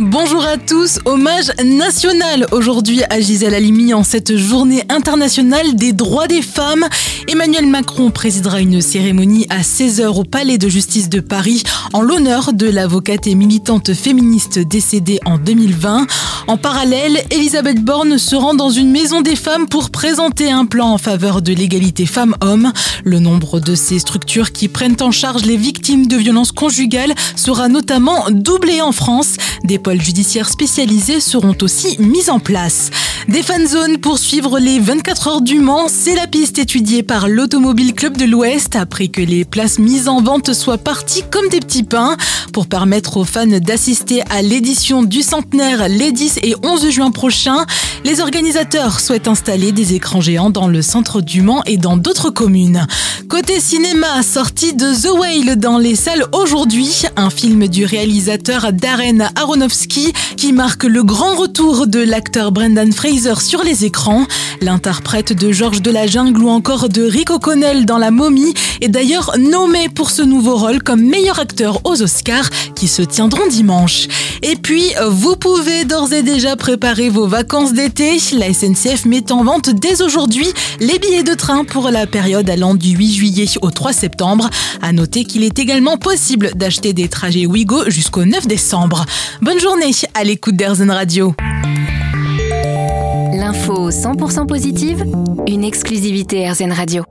Bonjour à tous, hommage national aujourd'hui à Gisèle Halimi en cette journée internationale des droits des femmes. Emmanuel Macron présidera une cérémonie à 16h au Palais de justice de Paris en l'honneur de l'avocate et militante féministe décédée en 2020. En parallèle, Elisabeth Borne se rend dans une maison des femmes pour présenter un plan en faveur de l'égalité femmes-hommes. Le nombre de ces structures qui prennent en charge les victimes de violences conjugales sera notamment doublé en France. Judiciaires spécialisés seront aussi mis en place. Des fan zones pour suivre les 24 heures du Mans, c'est la piste étudiée par l'Automobile Club de l'Ouest après que les places mises en vente soient parties comme des petits pains pour permettre aux fans d'assister à l'édition du centenaire les 10 et 11 juin prochains. Les organisateurs souhaitent installer des écrans géants dans le centre du Mans et dans d'autres communes. Côté cinéma, sortie de The Whale dans les salles aujourd'hui, un film du réalisateur Darren Aronofsky qui marque le grand retour de l'acteur Brendan Fraser sur les écrans. L'interprète de Georges de la Jungle ou encore de Rick O'Connell dans La Momie est d'ailleurs nommé pour ce nouveau rôle comme meilleur acteur aux Oscars qui se tiendront dimanche. Et puis, vous pouvez d'ores et déjà préparer vos vacances d'été. La SNCF met en vente dès aujourd'hui les billets de train pour la période allant du 8 juillet au 3 septembre. À noter qu'il est également possible d'acheter des trajets Ouigo jusqu'au 9 décembre. Bonne journée à l'écoute d'Airzen Radio. L'info 100% positive, une exclusivité RZN Radio.